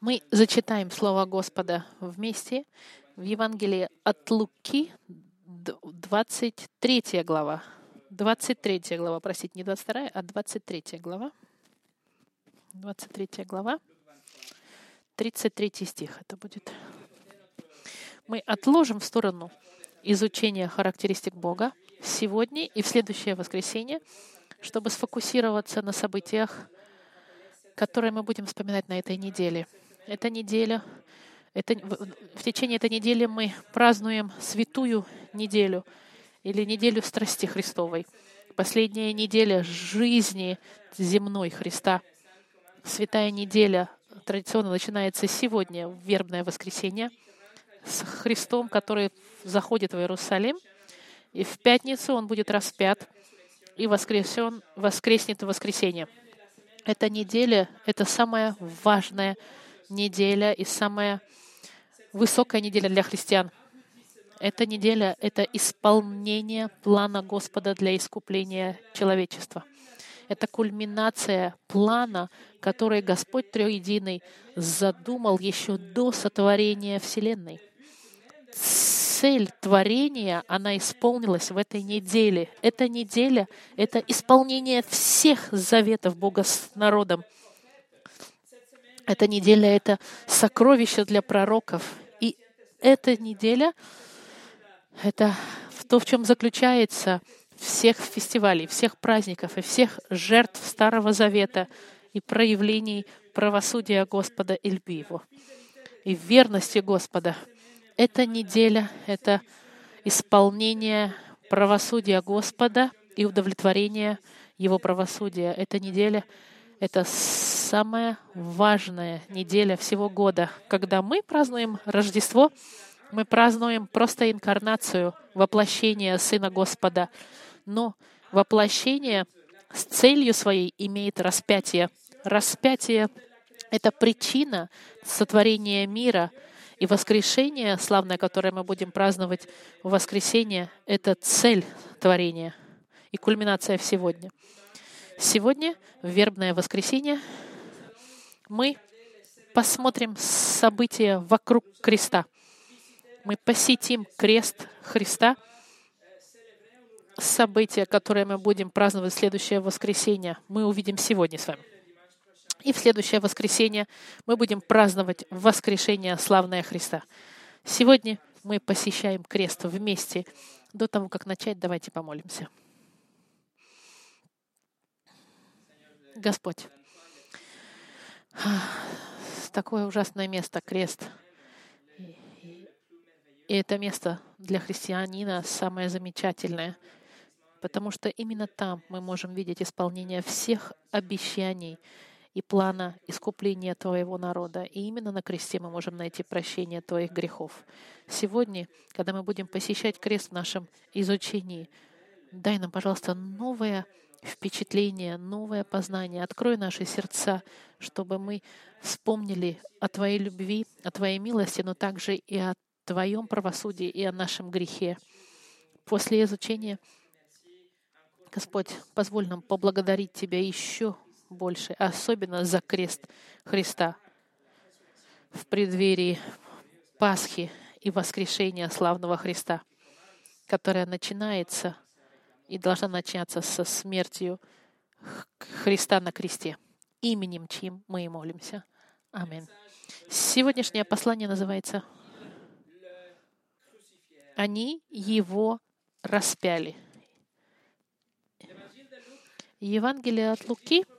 Мы зачитаем Слово Господа вместе в Евангелии от Луки, 23 глава. 23 глава, простите, не 22, а 23 глава. 23 глава, 33 стих это будет. Мы отложим в сторону изучение характеристик Бога сегодня и в следующее воскресенье, чтобы сфокусироваться на событиях, которые мы будем вспоминать на этой неделе. Эта неделя, это, в течение этой недели мы празднуем святую неделю или неделю страсти Христовой. Последняя неделя жизни земной Христа. Святая неделя традиционно начинается сегодня, в вербное воскресенье, с Христом, который заходит в Иерусалим, и в пятницу он будет распят и воскресен, воскреснет в воскресенье. Эта неделя — это самая важная неделя и самая высокая неделя для христиан. Эта неделя — это исполнение плана Господа для искупления человечества. Это кульминация плана, который Господь Троединый задумал еще до сотворения Вселенной цель творения, она исполнилась в этой неделе. Эта неделя — это исполнение всех заветов Бога с народом. Эта неделя — это сокровище для пророков. И эта неделя — это то, в чем заключается всех фестивалей, всех праздников и всех жертв Старого Завета и проявлений правосудия Господа и любви Его, и верности Господа — эта неделя — это исполнение правосудия Господа и удовлетворение Его правосудия. Эта неделя — это самая важная неделя всего года. Когда мы празднуем Рождество, мы празднуем просто инкарнацию, воплощение Сына Господа. Но воплощение с целью своей имеет распятие. Распятие — это причина сотворения мира — и воскрешение славное, которое мы будем праздновать в воскресенье, это цель творения и кульминация в сегодня. Сегодня, в вербное воскресенье, мы посмотрим события вокруг креста. Мы посетим крест Христа, события, которые мы будем праздновать в следующее воскресенье, мы увидим сегодня с вами. И в следующее воскресенье мы будем праздновать воскрешение славное Христа. Сегодня мы посещаем крест вместе. До того, как начать, давайте помолимся. Господь, такое ужасное место, крест. И это место для христианина самое замечательное, потому что именно там мы можем видеть исполнение всех обещаний, и плана искупления Твоего народа. И именно на кресте мы можем найти прощение Твоих грехов. Сегодня, когда мы будем посещать крест в нашем изучении, дай нам, пожалуйста, новое впечатление, новое познание. Открой наши сердца, чтобы мы вспомнили о Твоей любви, о Твоей милости, но также и о Твоем правосудии и о нашем грехе. После изучения, Господь, позволь нам поблагодарить Тебя еще больше, особенно за крест Христа в преддверии Пасхи и воскрешения славного Христа, которая начинается и должна начаться со смертью Христа на кресте, именем чьим мы и молимся. Аминь. Сегодняшнее послание называется «Они его распяли». Евангелие от Луки —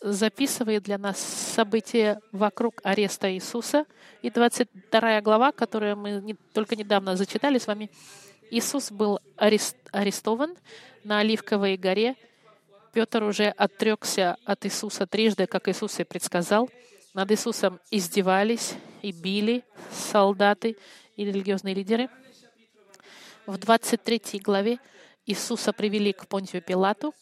записывает для нас события вокруг ареста Иисуса. И 22 глава, которую мы не, только недавно зачитали с вами, Иисус был арест, арестован на Оливковой горе. Петр уже отрекся от Иисуса трижды, как Иисус и предсказал. Над Иисусом издевались и били солдаты и религиозные лидеры. В 23 главе Иисуса привели к Понтию Пилату,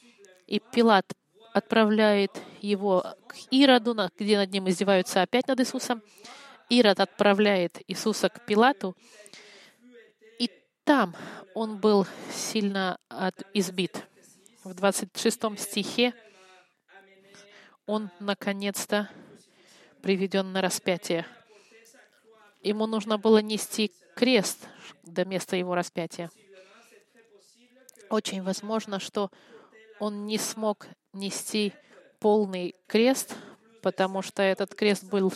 и Пилат отправляет его к Ироду, где над ним издеваются опять над Иисусом. Ирод отправляет Иисуса к Пилату, там он был сильно избит. В 26 стихе он наконец-то приведен на распятие. Ему нужно было нести крест до места его распятия. Очень возможно, что он не смог нести полный крест, потому что этот крест был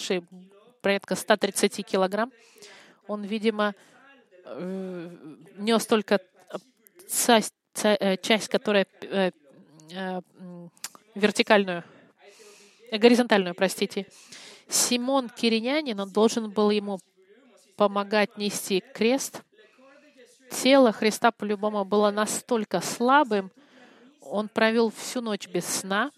порядка 130 килограмм. Он, видимо, нес только часть, э, часть которая э, вертикальную, горизонтальную, простите. Симон Киринянин, он должен был ему помогать нести крест. Тело Христа по-любому было настолько слабым, он провел всю ночь без сна,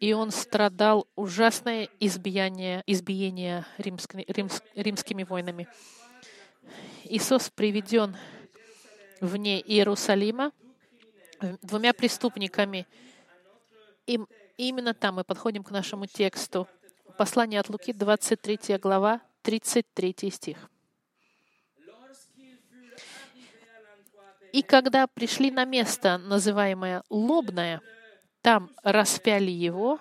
и он страдал ужасное избиение, избиение римскими, римс, римскими войнами. Иисус приведен вне Иерусалима двумя преступниками. И именно там мы подходим к нашему тексту. Послание от Луки, 23 глава, 33 стих. И когда пришли на место, называемое Лобное, там распяли его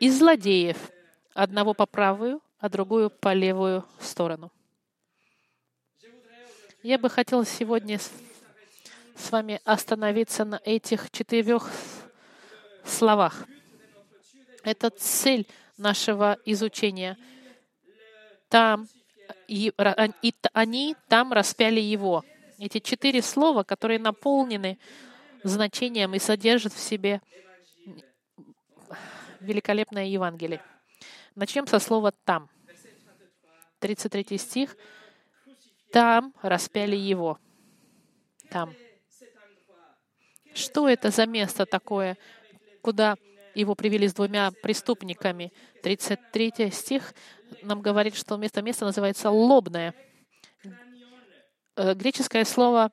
и злодеев, одного по правую, а другую по левую сторону. Я бы хотел сегодня с вами остановиться на этих четырех словах. Это цель нашего изучения. Там и, и они там распяли его. Эти четыре слова, которые наполнены значением и содержат в себе великолепное Евангелие. Начнем со слова «там». 33 стих. «Там распяли его». Там. Что это за место такое, куда его привели с двумя преступниками? 33 стих нам говорит, что место место называется «лобное». Э, греческое слово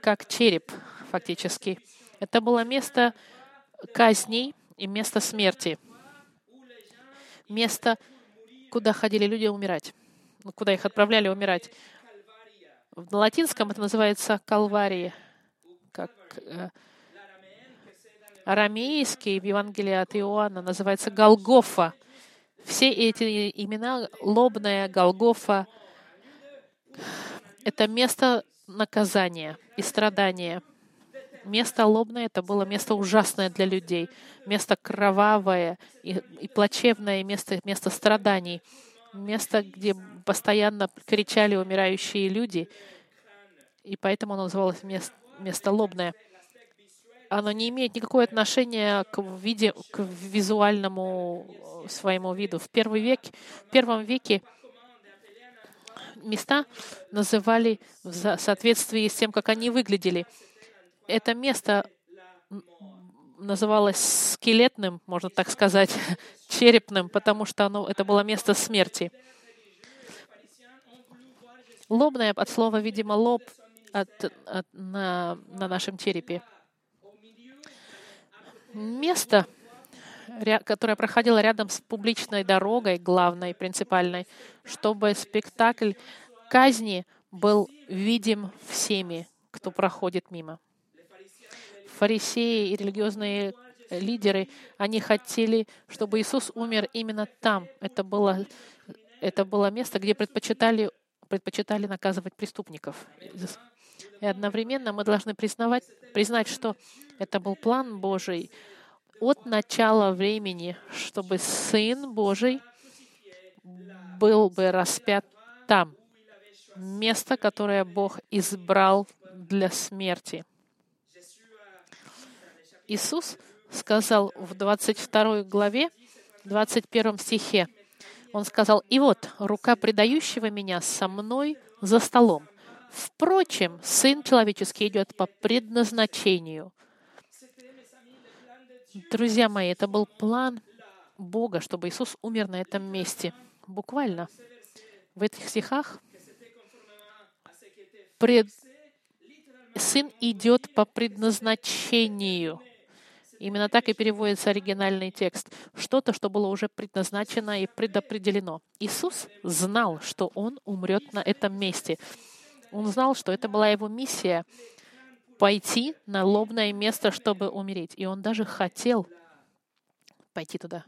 как череп, фактически. Это было место казней и место смерти. Место, куда ходили люди умирать, куда их отправляли умирать. В латинском это называется Калвария, как э, арамейский в Евангелии от Иоанна называется Голгофа. Все эти имена, Лобная, Голгофа, это место наказания и страдания. Место лобное — это было место ужасное для людей, место кровавое и, и плачевное, место, место страданий, место, где постоянно кричали умирающие люди, и поэтому оно называлось место, место лобное. Оно не имеет никакого отношения к, виде, к визуальному своему виду. В, первый век, в первом веке места называли в соответствии с тем, как они выглядели. Это место называлось скелетным, можно так сказать, черепным, потому что оно, это было место смерти. Лобное от слова, видимо, лоб от, от, на, на нашем черепе. Место, которая проходила рядом с публичной дорогой, главной, принципальной, чтобы спектакль казни был видим всеми, кто проходит мимо. Фарисеи и религиозные лидеры, они хотели, чтобы Иисус умер именно там. Это было, это было место, где предпочитали, предпочитали наказывать преступников. И одновременно мы должны признавать, признать, что это был план Божий, от начала времени, чтобы Сын Божий был бы распят там, место, которое Бог избрал для смерти. Иисус сказал в 22 главе, 21 стихе, Он сказал, «И вот, рука предающего меня со мной за столом. Впрочем, Сын Человеческий идет по предназначению, Друзья мои, это был план Бога, чтобы Иисус умер на этом месте. Буквально в этих стихах пред... Сын идет по предназначению. Именно так и переводится оригинальный текст. Что-то, что было уже предназначено и предопределено. Иисус знал, что Он умрет на этом месте. Он знал, что это была Его миссия пойти на лобное место, чтобы умереть. И он даже хотел пойти туда.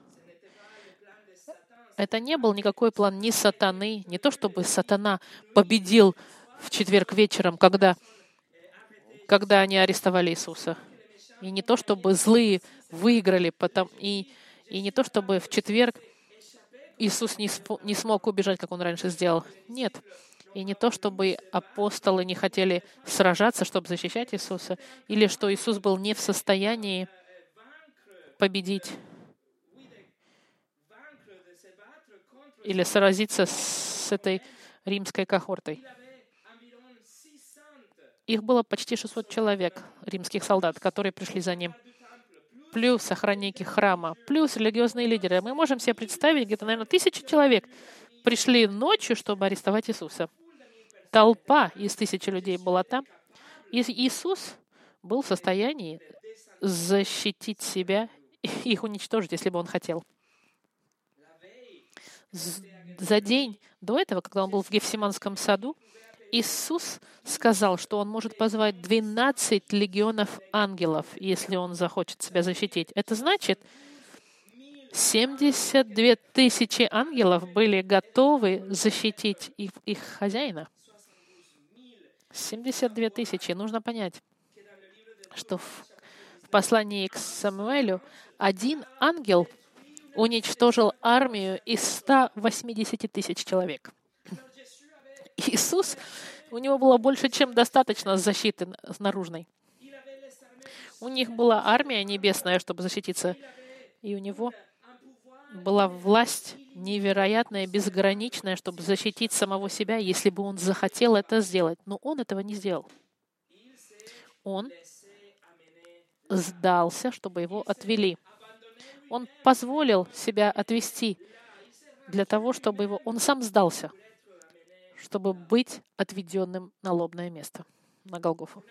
Это не был никакой план ни сатаны, не то чтобы сатана победил в четверг вечером, когда, когда они арестовали Иисуса. И не то чтобы злые выиграли, потом, и, и не то чтобы в четверг Иисус не, не смог убежать, как он раньше сделал. Нет. И не то, чтобы апостолы не хотели сражаться, чтобы защищать Иисуса, или что Иисус был не в состоянии победить или сразиться с этой римской кохортой. Их было почти 600 человек, римских солдат, которые пришли за ним. Плюс охранники храма, плюс религиозные лидеры. Мы можем себе представить, где-то, наверное, тысячи человек пришли ночью, чтобы арестовать Иисуса. Толпа из тысячи людей была там. И Иисус был в состоянии защитить себя и их уничтожить, если бы он хотел за день до этого, когда он был в Гефсиманском саду, Иисус сказал, что он может позвать 12 легионов ангелов, если он захочет себя защитить. Это значит, 72 тысячи ангелов были готовы защитить их, их хозяина. 72 тысячи. Нужно понять, что в, в послании к Самуэлю один ангел уничтожил армию из 180 тысяч человек. Иисус, у него было больше, чем достаточно защиты наружной. У них была армия небесная, чтобы защититься, и у него была власть невероятная, безграничная, чтобы защитить самого себя, если бы он захотел это сделать. Но он этого не сделал. Он сдался, чтобы его отвели. Он позволил себя отвести для того, чтобы его... Он сам сдался, чтобы быть отведенным на лобное место, на Голгофу.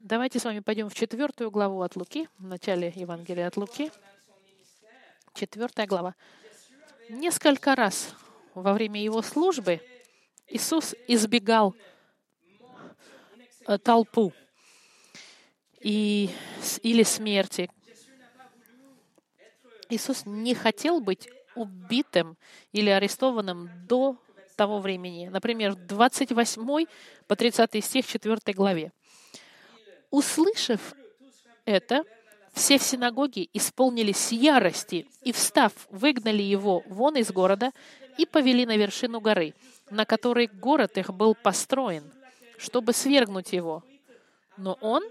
Давайте с вами пойдем в четвертую главу от Луки, в начале Евангелия от Луки. Четвертая глава. Несколько раз во время его службы Иисус избегал э, толпу и, или смерти, Иисус не хотел быть убитым или арестованным до того времени. Например, 28 по 30 стих 4 главе. Услышав это, все в синагоге исполнились ярости и, встав, выгнали его вон из города и повели на вершину горы, на которой город их был построен, чтобы свергнуть его. Но он,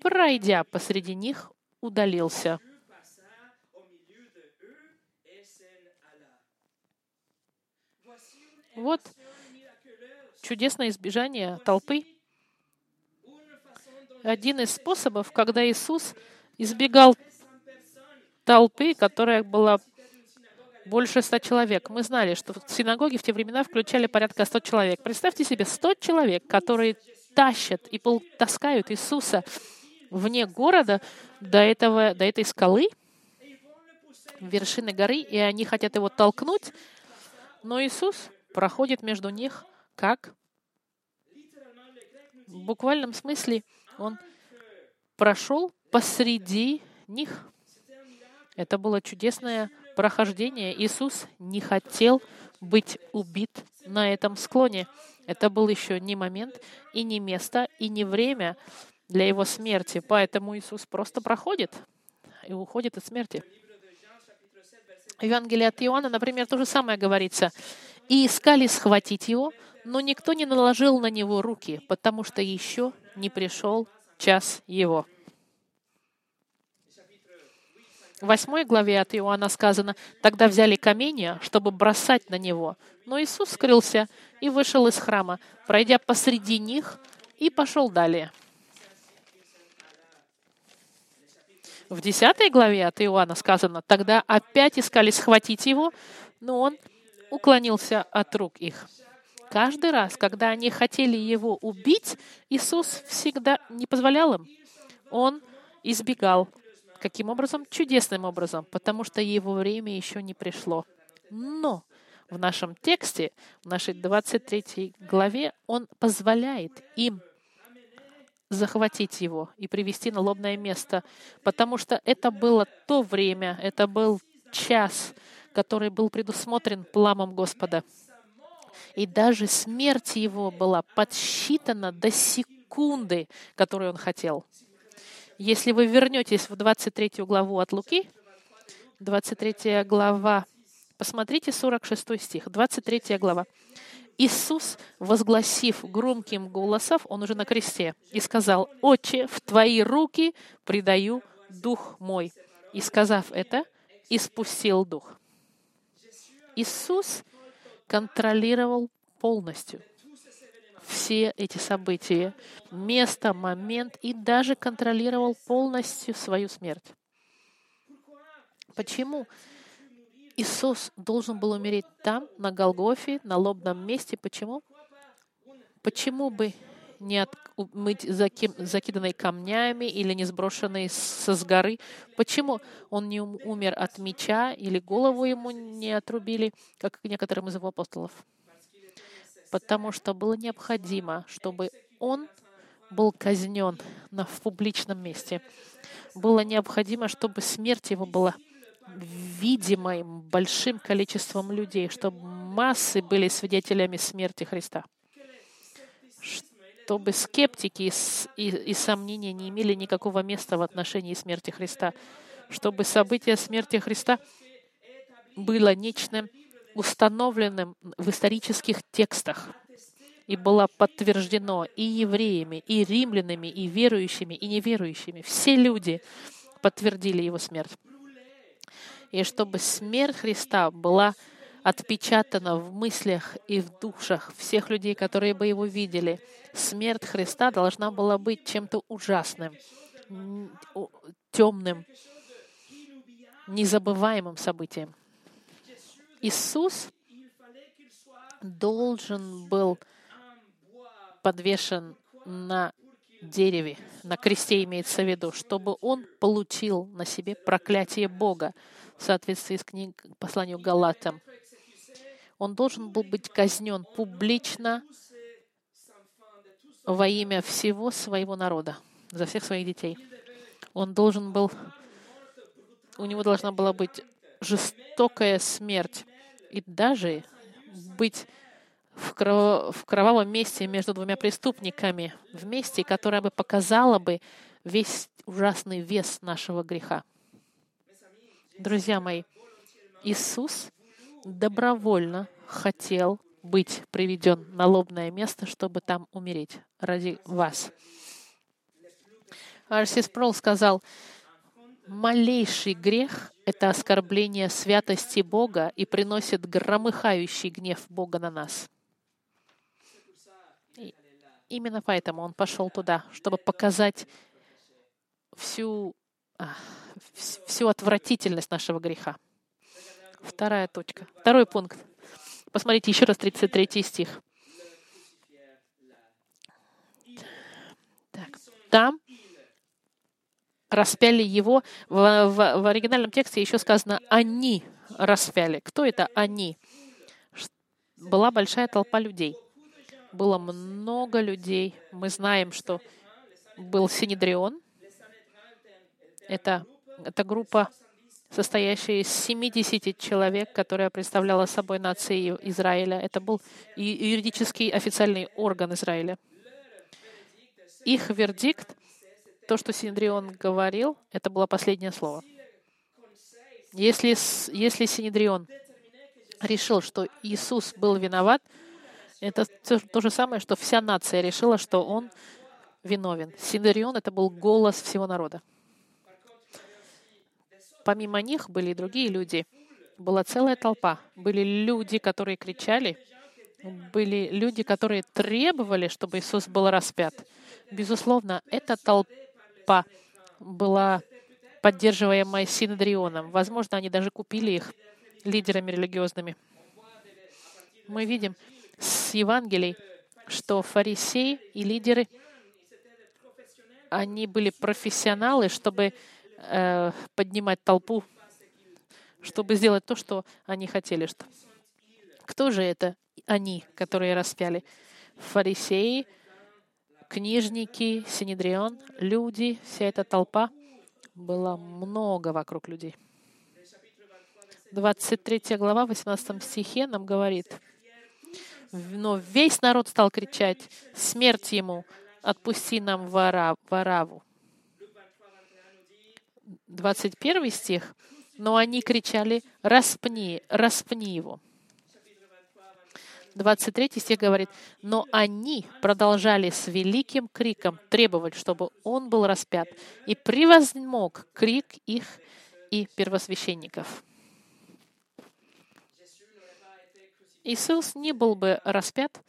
пройдя посреди них, удалился. Вот чудесное избежание толпы. Один из способов, когда Иисус избегал толпы, которая была больше ста человек. Мы знали, что в синагоге в те времена включали порядка 100 человек. Представьте себе 100 человек, которые тащат и таскают Иисуса вне города до, этого, до этой скалы, вершины горы, и они хотят его толкнуть. Но Иисус проходит между них как в буквальном смысле он прошел посреди них. Это было чудесное прохождение. Иисус не хотел быть убит на этом склоне. Это был еще не момент, и не место, и не время для его смерти. Поэтому Иисус просто проходит и уходит от смерти. В Евангелии от Иоанна, например, то же самое говорится и искали схватить его, но никто не наложил на него руки, потому что еще не пришел час его. В восьмой главе от Иоанна сказано, «Тогда взяли каменья, чтобы бросать на него. Но Иисус скрылся и вышел из храма, пройдя посреди них, и пошел далее». В десятой главе от Иоанна сказано, «Тогда опять искали схватить его, но он уклонился от рук их. Каждый раз, когда они хотели его убить, Иисус всегда не позволял им. Он избегал. Каким образом? Чудесным образом, потому что его время еще не пришло. Но в нашем тексте, в нашей 23 главе, он позволяет им захватить его и привести на лобное место, потому что это было то время, это был час, который был предусмотрен пламом Господа. И даже смерть его была подсчитана до секунды, которую он хотел. Если вы вернетесь в 23 главу от Луки, 23 глава, посмотрите 46 стих, 23 глава. Иисус, возгласив громким голосом, он уже на кресте, и сказал, «Отче, в Твои руки предаю Дух мой». И сказав это, испустил Дух. Иисус контролировал полностью все эти события, место, момент и даже контролировал полностью свою смерть. Почему Иисус должен был умереть там, на Голгофе, на лобном месте? Почему? Почему бы не от, быть закиданной камнями или не сброшенной со с горы. Почему он не умер от меча или голову ему не отрубили, как некоторым из его апостолов? Потому что было необходимо, чтобы он был казнен на, в публичном месте. Было необходимо, чтобы смерть его была видимой большим количеством людей, чтобы массы были свидетелями смерти Христа чтобы скептики и, и сомнения не имели никакого места в отношении смерти Христа, чтобы событие смерти Христа было нечто установленным в исторических текстах и было подтверждено и евреями, и римлянами, и верующими, и неверующими. Все люди подтвердили его смерть. И чтобы смерть Христа была отпечатано в мыслях и в душах всех людей, которые бы его видели. Смерть Христа должна была быть чем-то ужасным, темным, незабываемым событием. Иисус должен был подвешен на дереве, на кресте имеется в виду, чтобы он получил на себе проклятие Бога в соответствии с книг посланию Галатам он должен был быть казнен публично во имя всего своего народа, за всех своих детей. Он должен был, у него должна была быть жестокая смерть и даже быть в, кров... в кровавом месте между двумя преступниками, в месте, которое бы показало бы весь ужасный вес нашего греха. Друзья мои, Иисус добровольно хотел быть приведен на лобное место, чтобы там умереть ради вас. Арсис Прол сказал, малейший грех — это оскорбление святости Бога и приносит громыхающий гнев Бога на нас. И именно поэтому он пошел туда, чтобы показать всю, всю отвратительность нашего греха. Вторая точка. Второй пункт. Посмотрите еще раз 33 стих. Так. Там распяли его. В, в, в оригинальном тексте еще сказано «они распяли». Кто это «они»? Была большая толпа людей. Было много людей. Мы знаем, что был Синедрион. Это, это группа состоящая из 70 человек, которая представляла собой нацию Израиля. Это был юридический официальный орган Израиля. Их вердикт, то, что Синедрион говорил, это было последнее слово. Если, если Синедрион решил, что Иисус был виноват, это то, то же самое, что вся нация решила, что он виновен. Синедрион — это был голос всего народа. Помимо них были и другие люди. Была целая толпа. Были люди, которые кричали. Были люди, которые требовали, чтобы Иисус был распят. Безусловно, эта толпа была поддерживаемая Синдрионом. Возможно, они даже купили их лидерами религиозными. Мы видим с Евангелий, что фарисеи и лидеры, они были профессионалы, чтобы э, поднимать толпу, чтобы сделать то, что они хотели. Что... Кто же это они, которые распяли? Фарисеи, книжники, Синедрион, люди, вся эта толпа. Было много вокруг людей. 23 глава, 18 стихе нам говорит, но весь народ стал кричать, смерть ему, отпусти нам Вараву. 21 стих, но они кричали, распни, распни его. 23 стих говорит, но они продолжали с великим криком требовать, чтобы он был распят, и превозмог крик их и первосвященников. Иисус не был бы распят,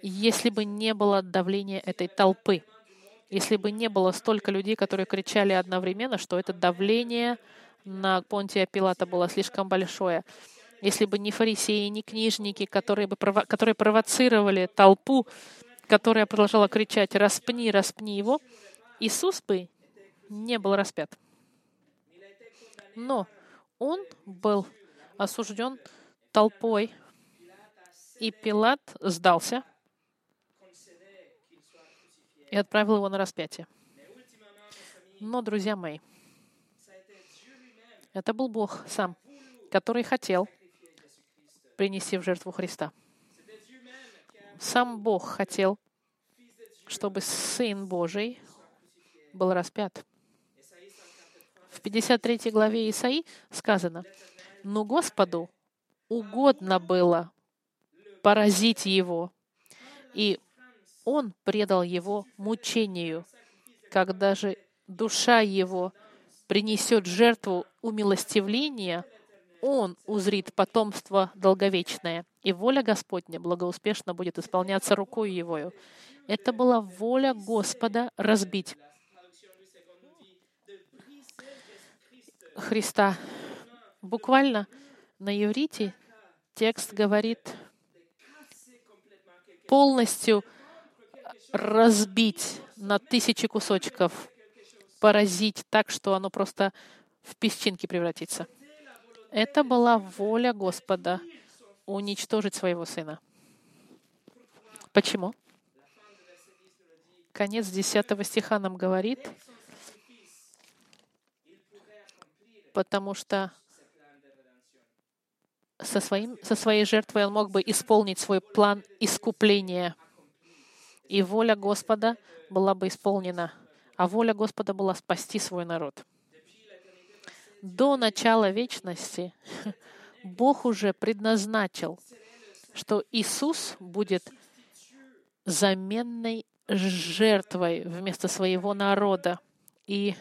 если бы не было давления этой толпы, если бы не было столько людей, которые кричали одновременно, что это давление на Понтия Пилата было слишком большое. Если бы не фарисеи, не книжники, которые, бы, которые провоцировали толпу, которая продолжала кричать «распни, распни его», Иисус бы не был распят. Но он был осужден толпой, и Пилат сдался и отправил его на распятие. Но, друзья мои, это был Бог сам, который хотел принести в жертву Христа. Сам Бог хотел, чтобы Сын Божий был распят. В 53 главе Исаи сказано, «Но Господу угодно было поразить его, и он предал его мучению, когда же душа его принесет жертву умилостивления — он узрит потомство долговечное, и воля Господня благоуспешно будет исполняться рукой Его. Это была воля Господа разбить Христа. Буквально на иврите текст говорит полностью разбить на тысячи кусочков, поразить так, что оно просто в песчинки превратится. Это была воля Господа уничтожить своего сына. Почему? Конец 10 стиха нам говорит, потому что со, своим, со своей жертвой он мог бы исполнить свой план искупления. И воля Господа была бы исполнена. А воля Господа была спасти свой народ до начала вечности Бог уже предназначил, что Иисус будет заменной жертвой вместо своего народа. И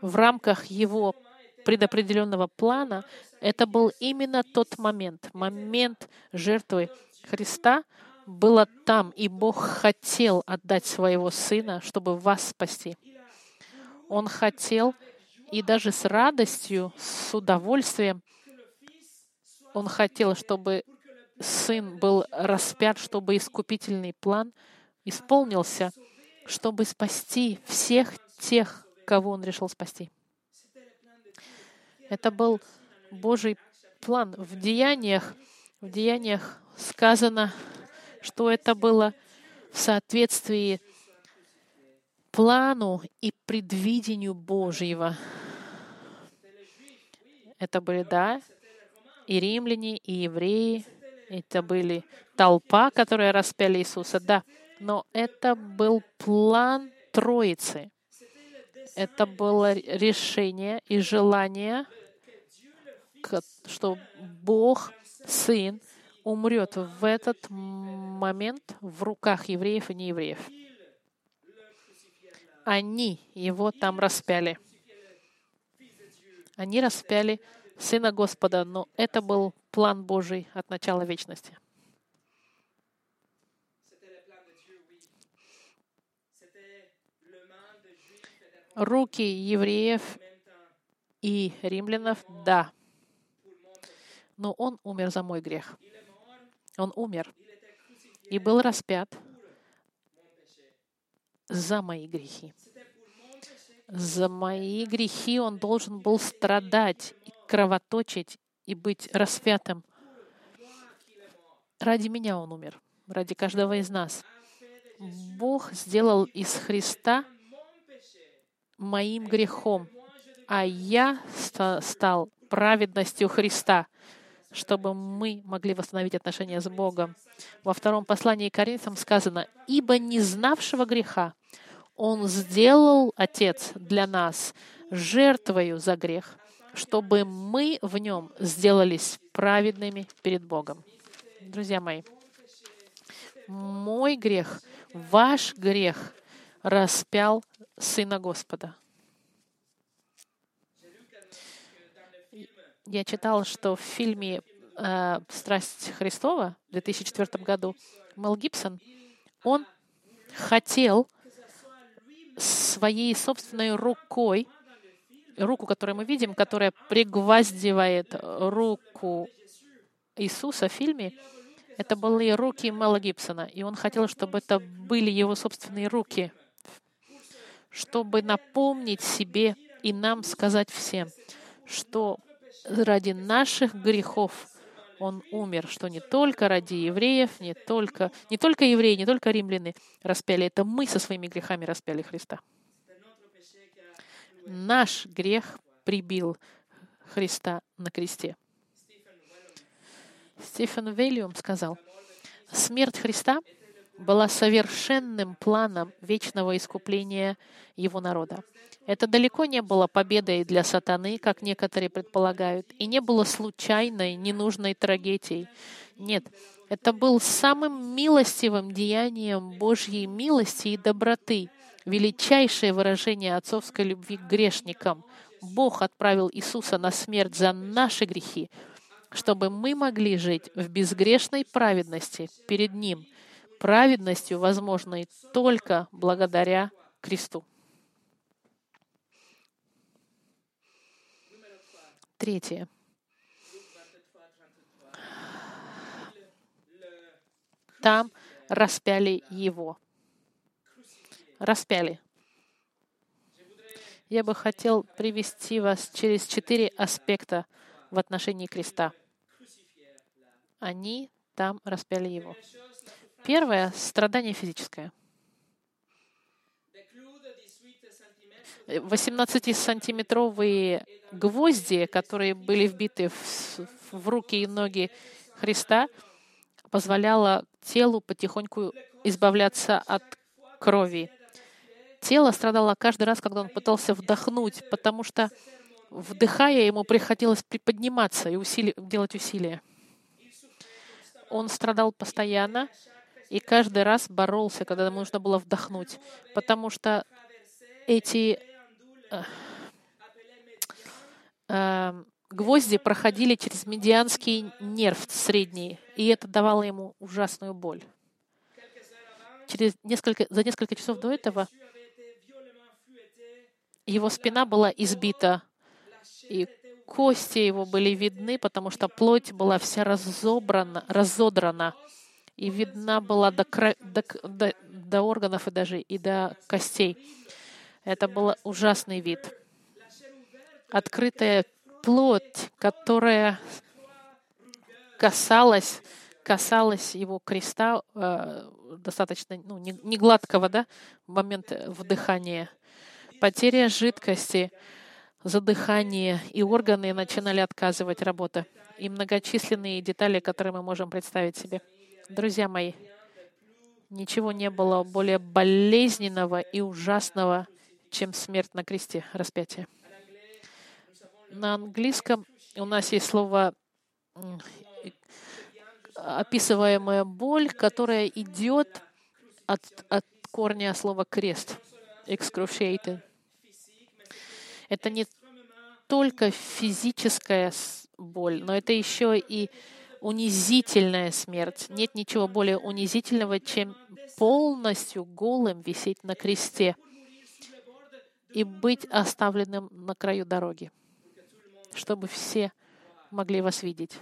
в рамках его предопределенного плана это был именно тот момент, момент жертвы Христа было там, и Бог хотел отдать своего Сына, чтобы вас спасти. Он хотел и даже с радостью, с удовольствием он хотел, чтобы сын был распят, чтобы искупительный план исполнился, чтобы спасти всех тех, кого он решил спасти. Это был Божий план. В деяниях, в деяниях сказано, что это было в соответствии плану и предвидению Божьего. Это были, да, и римляне, и евреи, это были толпа, которая распяли Иисуса, да. Но это был план Троицы. Это было решение и желание, что Бог, Сын, умрет в этот момент в руках евреев и неевреев они его там распяли. Они распяли Сына Господа, но это был план Божий от начала вечности. Руки евреев и римлянов, да. Но он умер за мой грех. Он умер и был распят за мои грехи. За мои грехи он должен был страдать, и кровоточить и быть распятым. Ради меня он умер, ради каждого из нас. Бог сделал из Христа моим грехом, а я стал праведностью Христа, чтобы мы могли восстановить отношения с Богом. Во втором послании к Коринфянам сказано, «Ибо не знавшего греха Он сделал, Отец, для нас жертвою за грех, чтобы мы в нем сделались праведными перед Богом». Друзья мои, мой грех, ваш грех распял Сына Господа. Я читал, что в фильме э, «Страсть Христова» в 2004 году Мел Гибсон, он хотел своей собственной рукой, руку, которую мы видим, которая пригвоздивает руку Иисуса в фильме, это были руки Мела Гибсона, и он хотел, чтобы это были его собственные руки, чтобы напомнить себе и нам сказать всем, что ради наших грехов Он умер, что не только ради евреев, не только, не только евреи, не только римляне распяли, это мы со своими грехами распяли Христа. Наш грех прибил Христа на кресте. Стефан Вильям сказал, смерть Христа была совершенным планом вечного искупления его народа. Это далеко не было победой для сатаны, как некоторые предполагают, и не было случайной, ненужной трагедией. Нет, это был самым милостивым деянием Божьей милости и доброты, величайшее выражение отцовской любви к грешникам. Бог отправил Иисуса на смерть за наши грехи, чтобы мы могли жить в безгрешной праведности перед Ним, праведностью, возможной только благодаря кресту. Третье. Там распяли его. Распяли. Я бы хотел привести вас через четыре аспекта в отношении креста. Они там распяли его. Первое — страдание физическое. 18-сантиметровые гвозди, которые были вбиты в, руки и ноги Христа, позволяло телу потихоньку избавляться от крови. Тело страдало каждый раз, когда он пытался вдохнуть, потому что, вдыхая, ему приходилось приподниматься и усили, делать усилия. Он страдал постоянно и каждый раз боролся, когда нужно было вдохнуть, потому что эти э, э, гвозди проходили через медианский нерв средний, и это давало ему ужасную боль. Через несколько, за несколько часов до этого его спина была избита, и кости его были видны, потому что плоть была вся разобрана, разодрана, и видна была до, до, до, до органов и даже и до костей. Это был ужасный вид. Открытая плоть, которая касалась, касалась его креста, э, достаточно ну, не, не гладкого, да, в момент вдыхания. Потеря жидкости, задыхание, и органы начинали отказывать работы. И многочисленные детали, которые мы можем представить себе. Друзья мои, ничего не было более болезненного и ужасного, чем смерть на кресте, распятие. На английском у нас есть слово описываемая боль, которая идет от, от корня слова крест, excruciating. Это не только физическая боль, но это еще и унизительная смерть. Нет ничего более унизительного, чем полностью голым висеть на кресте и быть оставленным на краю дороги, чтобы все могли вас видеть.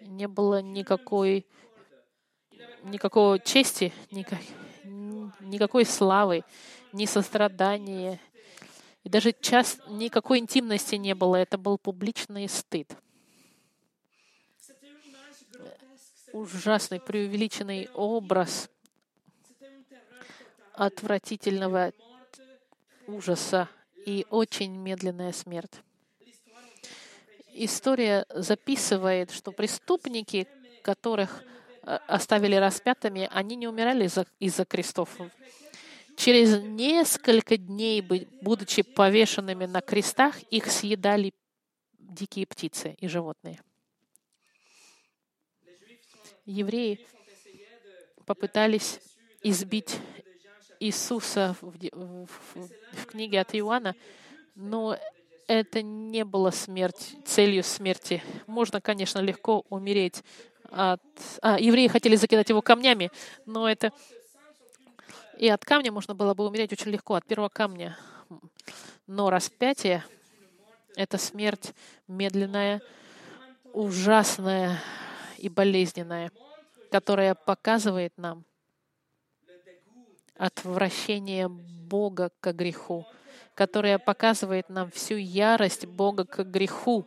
Не было никакой, никакого чести, никак, никакой славы, ни сострадания, и даже час, никакой интимности не было. Это был публичный стыд. Ужасный, преувеличенный образ отвратительного ужаса и очень медленная смерть. история записывает, что преступники, которых э, оставили распятыми, они не умирали из-за, из-за крестов. Через несколько дней, будучи повешенными на крестах, их съедали дикие птицы и животные. Евреи попытались избить Иисуса в, в, в книге от Иоанна, но это не было смерть, целью смерти. Можно, конечно, легко умереть от... А, евреи хотели закидать его камнями, но это... И от камня можно было бы умереть очень легко, от первого камня. Но распятие — это смерть медленная, ужасная и болезненная, которая показывает нам отвращение Бога к греху, которая показывает нам всю ярость Бога к греху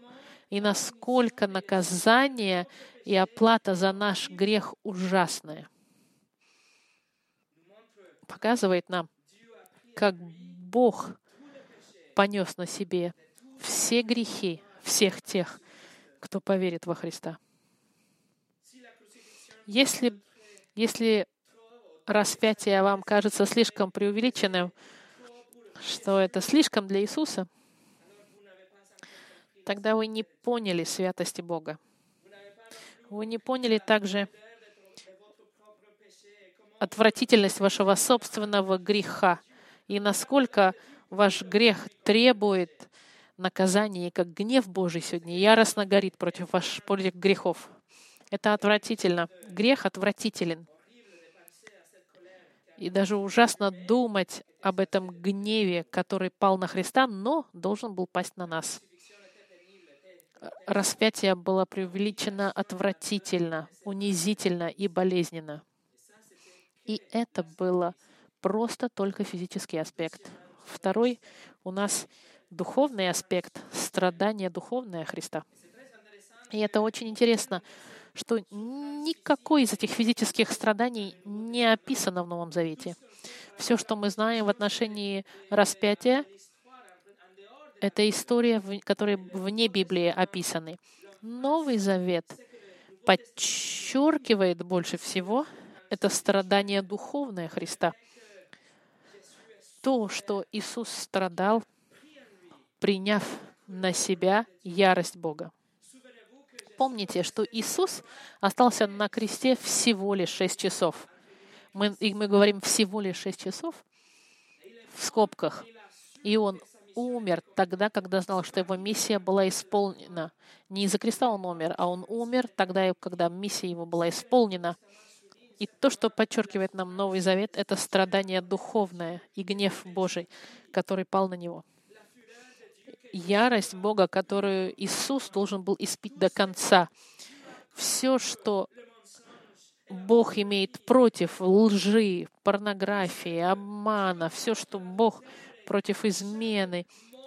и насколько наказание и оплата за наш грех ужасное. Показывает нам, как Бог понес на себе все грехи всех тех, кто поверит во Христа. Если, если распятие вам кажется слишком преувеличенным, что это слишком для Иисуса, тогда вы не поняли святости Бога. Вы не поняли также отвратительность вашего собственного греха и насколько ваш грех требует наказания, и как гнев Божий сегодня яростно горит против ваших грехов. Это отвратительно. Грех отвратителен. И даже ужасно думать об этом гневе, который пал на Христа, но должен был пасть на нас. Распятие было преувеличено отвратительно, унизительно и болезненно. И это было просто только физический аспект. Второй у нас духовный аспект, страдания духовное Христа. И это очень интересно, что никакой из этих физических страданий не описано в Новом Завете. Все, что мы знаем в отношении распятия, это история, которая вне Библии описаны. Новый Завет подчеркивает больше всего это страдание духовное Христа. То, что Иисус страдал, приняв на себя ярость Бога. Помните, что Иисус остался на кресте всего лишь шесть часов. Мы, и мы говорим всего лишь шесть часов в скобках. И Он умер тогда, когда знал, что его миссия была исполнена. Не из-за креста он умер, а он умер тогда, когда миссия его была исполнена. И то, что подчеркивает нам Новый Завет, это страдание духовное и гнев Божий, который пал на него ярость Бога, которую Иисус должен был испить до конца. Все, что Бог имеет против лжи, порнографии, обмана, все, что Бог против измены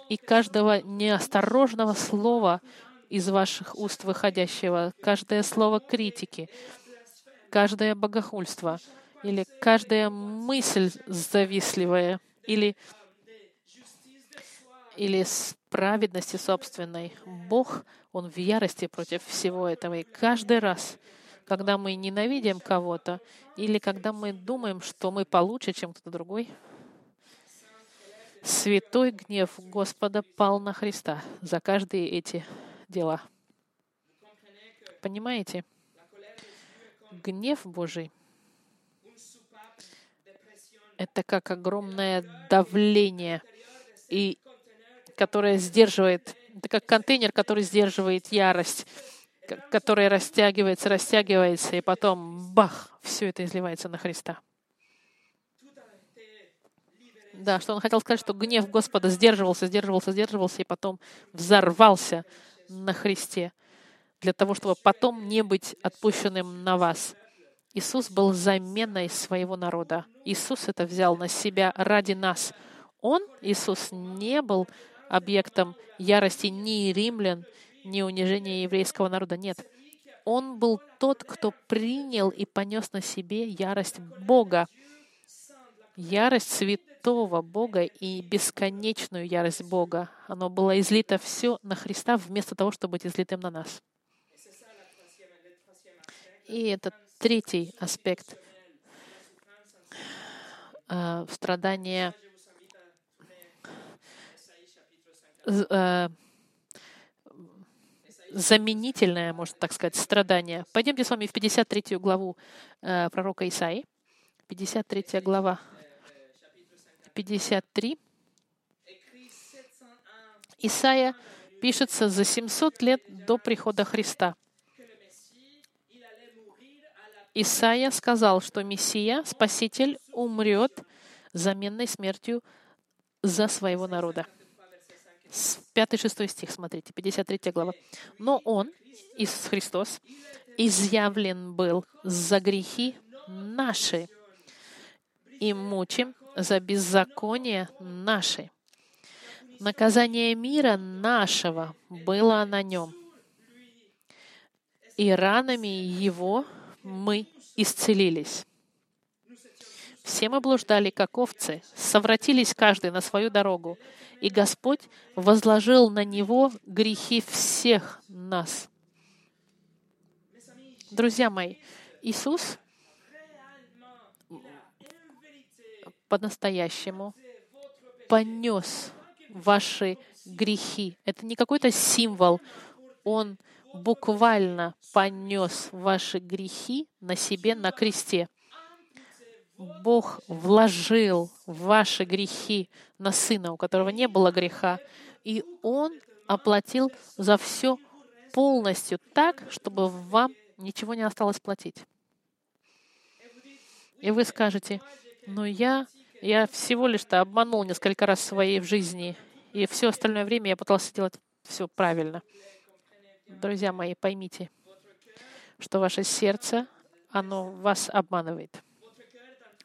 и каждого неосторожного слова из ваших уст выходящего, каждое слово критики, каждое богохульство или каждая мысль завистливая или или праведности собственной. Бог, Он в ярости против всего этого. И каждый раз, когда мы ненавидим кого-то, или когда мы думаем, что мы получше, чем кто-то другой, святой гнев Господа пал на Христа за каждые эти дела. Понимаете? Гнев Божий — это как огромное давление и которая сдерживает, это как контейнер, который сдерживает ярость, которая растягивается, растягивается, и потом бах, все это изливается на Христа. Да, что он хотел сказать, что гнев Господа сдерживался, сдерживался, сдерживался, и потом взорвался на Христе для того, чтобы потом не быть отпущенным на вас. Иисус был заменой своего народа. Иисус это взял на себя ради нас. Он, Иисус, не был объектом ярости ни римлян, ни унижения еврейского народа. Нет. Он был тот, кто принял и понес на себе ярость Бога, ярость свят... святого Бога и бесконечную ярость Бога. Оно было излито все на Христа вместо того, чтобы быть излитым на нас. И это третий аспект э, страдания э, заменительное, можно так сказать, страдание. Пойдемте с вами в 53 главу э, пророка Исаи. 53 глава. 53. Исаия пишется за 700 лет до прихода Христа. Исаия сказал, что Мессия, Спаситель, умрет заменной смертью за своего народа. 5-6 стих, смотрите, 53 глава. «Но Он, Иисус Христос, изъявлен был за грехи наши и мучим за беззаконие наши. Наказание мира нашего было на нем, и ранами его мы исцелились. Все мы блуждали, как овцы, совратились каждый на свою дорогу, и Господь возложил на него грехи всех нас. Друзья мои, Иисус по-настоящему понес ваши грехи. Это не какой-то символ. Он буквально понес ваши грехи на себе на кресте. Бог вложил ваши грехи на Сына, у которого не было греха, и Он оплатил за все полностью так, чтобы вам ничего не осталось платить. И вы скажете, но я, я всего лишь-то обманул несколько раз в своей жизни, и все остальное время я пытался делать все правильно. Друзья мои, поймите, что ваше сердце, оно вас обманывает.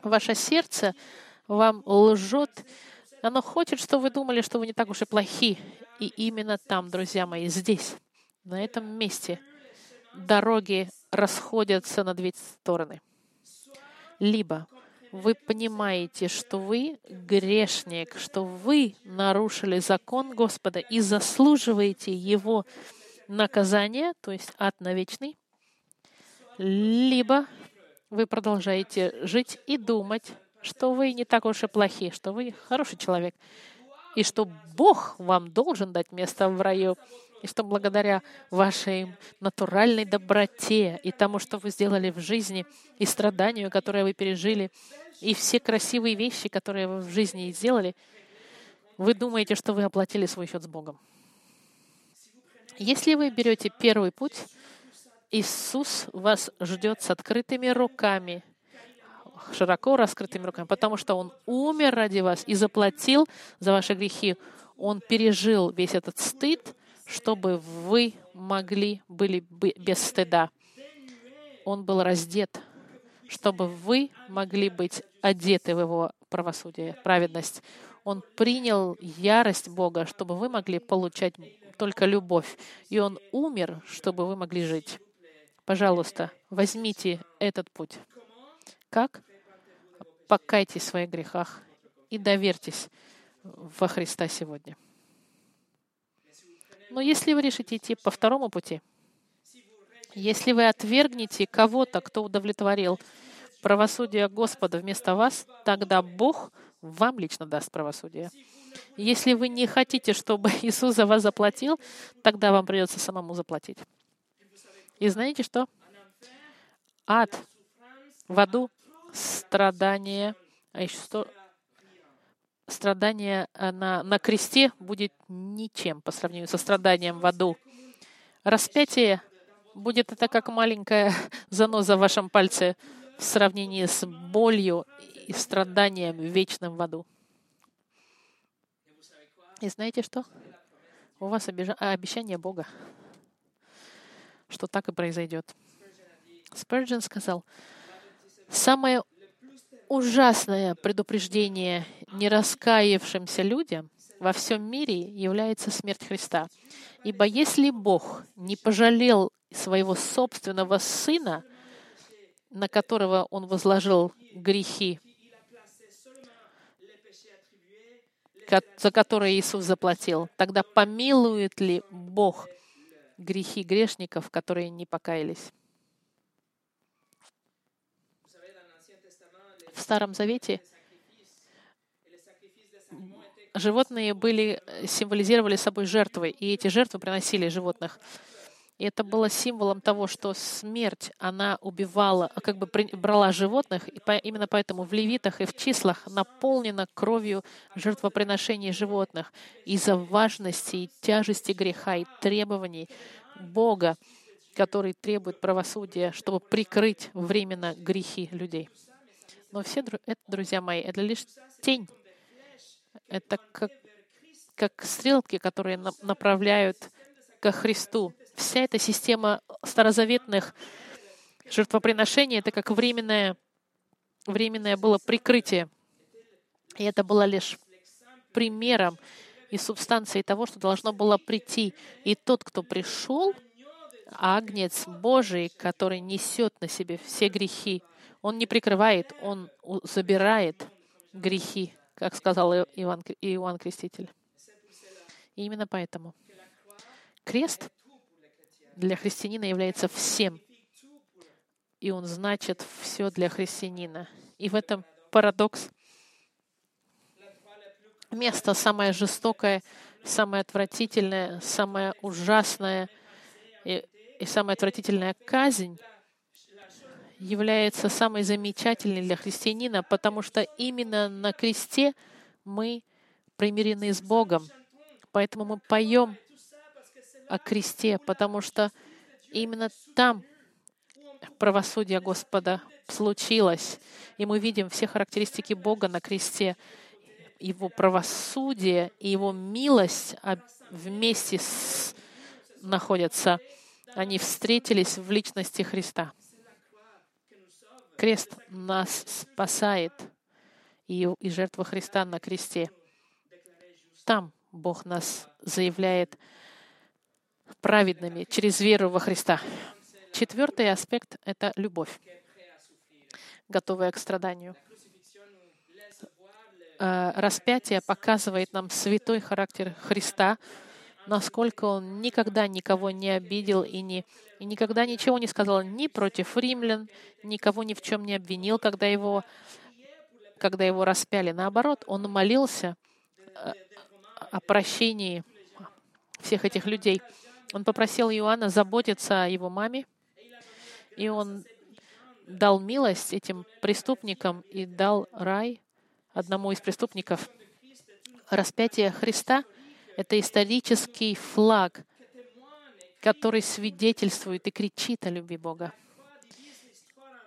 Ваше сердце вам лжет, оно хочет, что вы думали, что вы не так уж и плохи. И именно там, друзья мои, здесь, на этом месте, дороги расходятся на две стороны. Либо вы понимаете, что вы грешник, что вы нарушили закон Господа и заслуживаете Его наказание, то есть ад на вечный, либо вы продолжаете жить и думать, что вы не так уж и плохи, что вы хороший человек, и что Бог вам должен дать место в раю, и что благодаря вашей натуральной доброте и тому, что вы сделали в жизни, и страданию, которое вы пережили, и все красивые вещи, которые вы в жизни сделали, вы думаете, что вы оплатили свой счет с Богом. Если вы берете первый путь, Иисус вас ждет с открытыми руками, широко раскрытыми руками, потому что Он умер ради вас и заплатил за ваши грехи. Он пережил весь этот стыд, чтобы вы могли были без стыда. Он был раздет, чтобы вы могли быть одеты в Его правосудие, праведность. Он принял ярость Бога, чтобы вы могли получать только любовь. И Он умер, чтобы вы могли жить. Пожалуйста, возьмите этот путь. Как? Покайтесь в своих грехах и доверьтесь во Христа сегодня. Но если вы решите идти по второму пути, если вы отвергнете кого-то, кто удовлетворил правосудие Господа вместо вас, тогда Бог вам лично даст правосудие. Если вы не хотите, чтобы Иисус за вас заплатил, тогда вам придется самому заплатить. И знаете что? Ад в аду, страдание, а еще что? Страдание э, на, на кресте будет ничем по сравнению со страданием в аду. Распятие будет это как маленькая заноза в вашем пальце в сравнении с болью и страданием вечным в аду. И знаете что? У вас обещание Бога, что так и произойдет. Спurgeon сказал, самое ужасное предупреждение нераскаявшимся людям во всем мире является смерть Христа. Ибо если Бог не пожалел своего собственного Сына, на которого Он возложил грехи, за которые Иисус заплатил, тогда помилует ли Бог грехи грешников, которые не покаялись? В Старом Завете животные были, символизировали собой жертвы, и эти жертвы приносили животных. И это было символом того, что смерть, она убивала, как бы брала животных, и именно поэтому в левитах и в числах наполнено кровью жертвоприношений животных из-за важности и тяжести греха и требований Бога, который требует правосудия, чтобы прикрыть временно грехи людей. Но все это, друзья мои, это лишь тень. Это как, как стрелки, которые направляют ко Христу. Вся эта система старозаветных жертвоприношений — это как временное, временное было прикрытие. И это было лишь примером и субстанцией того, что должно было прийти. И тот, кто пришел, Агнец Божий, который несет на себе все грехи, он не прикрывает, он забирает грехи, как сказал Иоанн, Иоанн Креститель. И именно поэтому Крест для христианина является всем, и он значит все для христианина. И в этом парадокс. Место самое жестокое, самое отвратительное, самое ужасное и, и самая отвратительная казнь является самой замечательной для христианина, потому что именно на кресте мы примирены с Богом. Поэтому мы поем о кресте, потому что именно там правосудие Господа случилось. И мы видим все характеристики Бога на кресте. Его правосудие и Его милость вместе с... находятся. Они встретились в личности Христа. Крест нас спасает и, и жертва Христа на кресте. Там Бог нас заявляет праведными через веру во Христа. Четвертый аспект — это любовь, готовая к страданию. Э, распятие показывает нам святой характер Христа, насколько Он никогда никого не обидел и, не, и никогда ничего не сказал ни против римлян, никого ни в чем не обвинил, когда его, когда его распяли. Наоборот, Он молился э, о прощении всех этих людей. Он попросил Иоанна заботиться о его маме, и он дал милость этим преступникам и дал рай одному из преступников. Распятие Христа — это исторический флаг, который свидетельствует и кричит о любви Бога.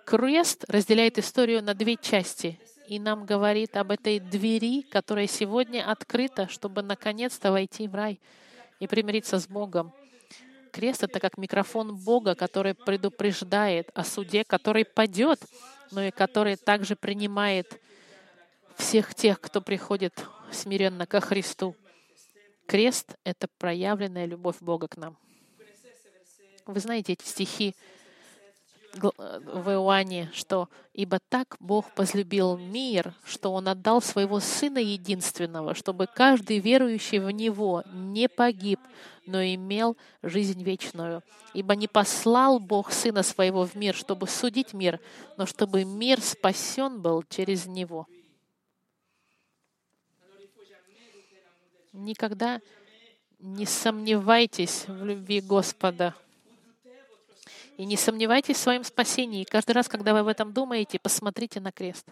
Крест разделяет историю на две части и нам говорит об этой двери, которая сегодня открыта, чтобы наконец-то войти в рай и примириться с Богом. Крест — это как микрофон Бога, который предупреждает о суде, который падет, но и который также принимает всех тех, кто приходит смиренно ко Христу. Крест — это проявленная любовь Бога к нам. Вы знаете эти стихи в Иоанне, что «Ибо так Бог возлюбил мир, что Он отдал Своего Сына Единственного, чтобы каждый верующий в Него не погиб, но имел жизнь вечную. Ибо не послал Бог Сына Своего в мир, чтобы судить мир, но чтобы мир спасен был через Него». Никогда не сомневайтесь в любви Господа. И не сомневайтесь в своем спасении. И каждый раз, когда вы об этом думаете, посмотрите на крест.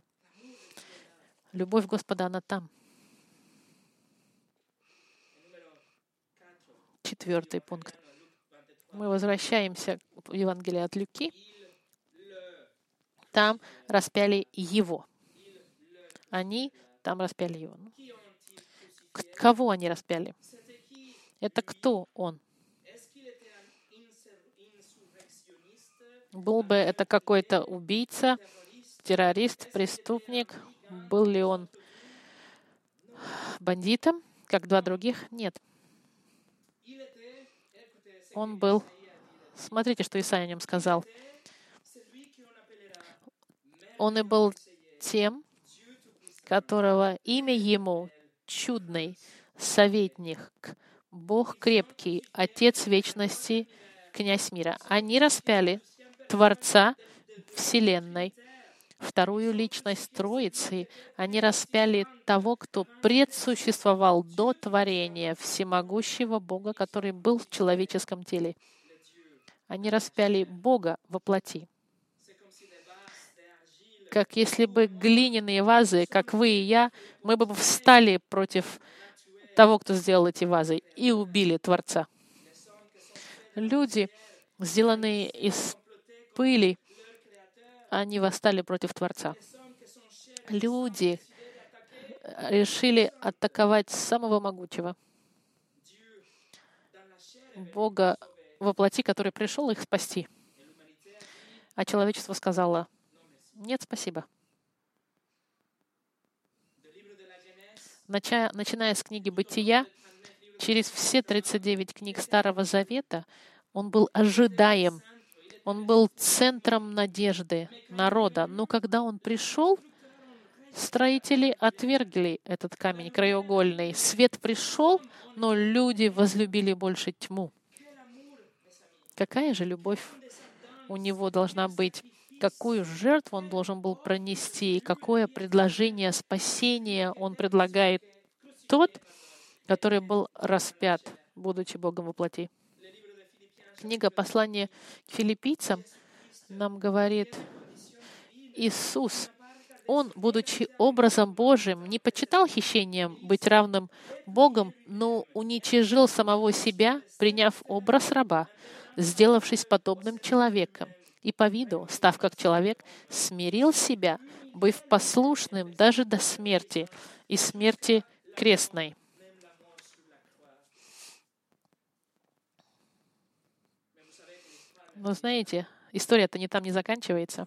Любовь Господа, она там. Четвертый пункт. Мы возвращаемся в Евангелие от Люки. Там распяли его. Они там распяли его. Кого они распяли? Это кто он? Был бы это какой-то убийца, террорист, преступник? Был ли он бандитом, как два других? Нет. Он был... Смотрите, что Исаия о нем сказал. Он и был тем, которого имя ему чудный, советник, Бог крепкий, Отец вечности, князь мира. Они распяли Творца Вселенной, вторую личность Троицы. Они распяли того, кто предсуществовал до творения, всемогущего Бога, который был в человеческом теле. Они распяли Бога во плоти как если бы глиняные вазы, как вы и я, мы бы встали против того, кто сделал эти вазы, и убили Творца. Люди, сделанные из пыли, они восстали против Творца. Люди решили атаковать самого могучего, Бога во плоти, который пришел их спасти. А человечество сказало, нет, спасибо. Начиная с книги «Бытия», через все 39 книг Старого Завета, он был ожидаем, он был центром надежды народа. Но когда он пришел, строители отвергли этот камень краеугольный. Свет пришел, но люди возлюбили больше тьму. Какая же любовь у него должна быть? какую жертву он должен был пронести, какое предложение спасения он предлагает тот, который был распят, будучи Богом во плоти. Книга послания к филиппийцам нам говорит, Иисус, Он, будучи образом Божьим, не почитал хищением быть равным Богом, но уничижил самого себя, приняв образ раба, сделавшись подобным человеком и по виду, став как человек, смирил себя, быв послушным даже до смерти и смерти крестной. Но знаете, история-то не там не заканчивается.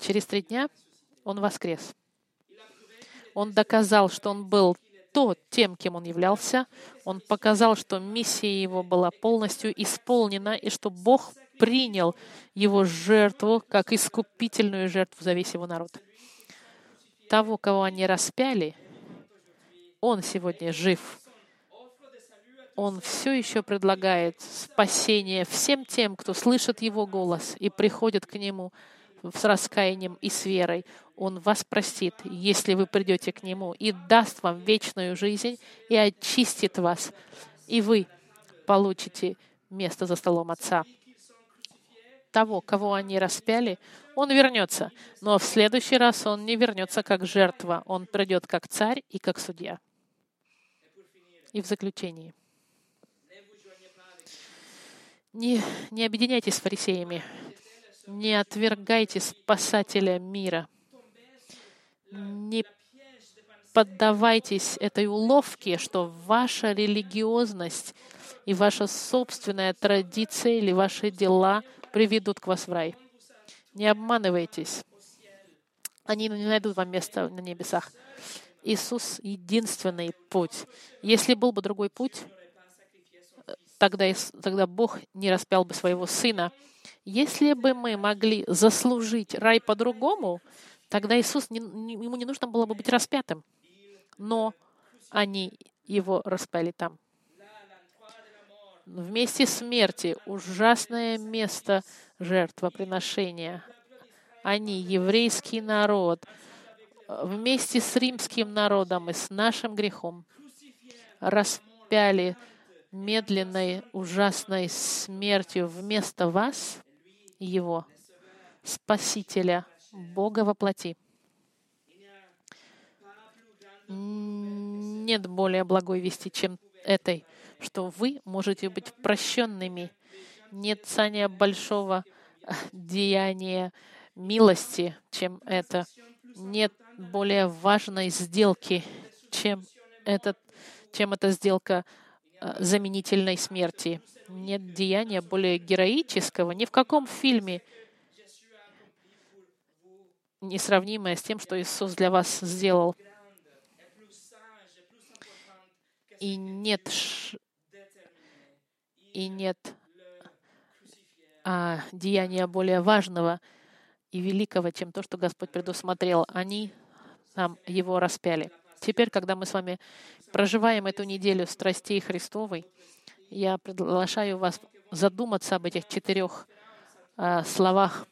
Через три дня он воскрес. Он доказал, что он был то тем, кем он являлся. Он показал, что миссия его была полностью исполнена, и что Бог принял его жертву как искупительную жертву за весь его народ. Того, кого они распяли, он сегодня жив. Он все еще предлагает спасение всем тем, кто слышит его голос и приходит к нему с раскаянием и с верой. Он вас простит, если вы придете к Нему, и даст вам вечную жизнь, и очистит вас, и вы получите место за столом Отца того, кого они распяли, он вернется. Но в следующий раз он не вернется как жертва. Он придет как царь и как судья. И в заключении. Не, не объединяйтесь с фарисеями. Не отвергайте спасателя мира. Не поддавайтесь этой уловке, что ваша религиозность и ваша собственная традиция или ваши дела — приведут к вас в рай. Не обманывайтесь. Они не найдут вам места на небесах. Иисус — единственный путь. Если был бы другой путь, тогда, тогда Бог не распял бы своего Сына. Если бы мы могли заслужить рай по-другому, тогда Иисус, не, ему не нужно было бы быть распятым. Но они его распяли там вместе смерти, ужасное место жертвоприношения. Они, еврейский народ, вместе с римским народом и с нашим грехом распяли медленной, ужасной смертью вместо вас Его, Спасителя, Бога во плоти. Нет более благой вести, чем этой что вы можете быть прощенными. Нет цания большого деяния милости, чем это. Нет более важной сделки, чем, этот, чем эта сделка заменительной смерти. Нет деяния более героического ни в каком фильме, несравнимое с тем, что Иисус для вас сделал. И нет и нет а, деяния более важного и великого, чем то, что Господь предусмотрел. Они там его распяли. Теперь, когда мы с вами проживаем эту неделю страстей Христовой, я приглашаю вас задуматься об этих четырех э, словах.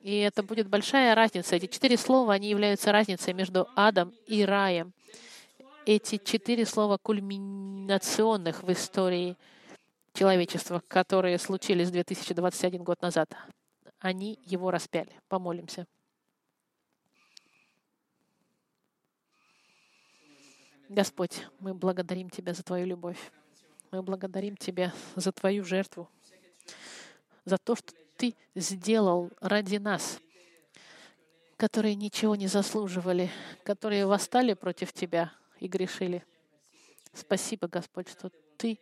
И это будет большая разница. Эти четыре слова, они являются разницей между адом и раем. Эти четыре слова кульминационных в истории человечества, которые случились 2021 год назад. Они его распяли. Помолимся. Господь, мы благодарим Тебя за Твою любовь. Мы благодарим Тебя за Твою жертву, за то, что Ты сделал ради нас, которые ничего не заслуживали, которые восстали против Тебя и грешили. Спасибо, Господь, что Ты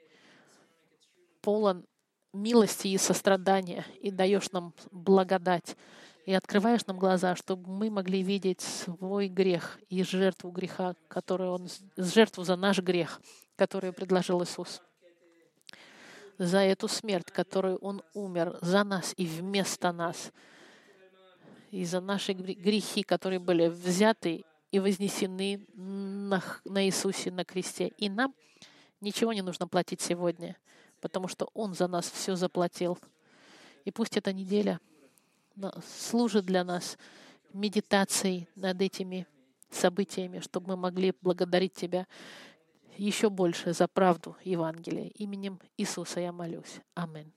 полон милости и сострадания и даешь нам благодать и открываешь нам глаза, чтобы мы могли видеть свой грех и жертву греха, которую Он, жертву за наш грех, которую предложил Иисус. За эту смерть, которую Он умер за нас и вместо нас. И за наши грехи, которые были взяты и вознесены на, на Иисусе на кресте. И нам ничего не нужно платить сегодня, потому что Он за нас все заплатил. И пусть эта неделя — служит для нас медитацией над этими событиями, чтобы мы могли благодарить Тебя еще больше за правду Евангелия. Именем Иисуса я молюсь. Аминь.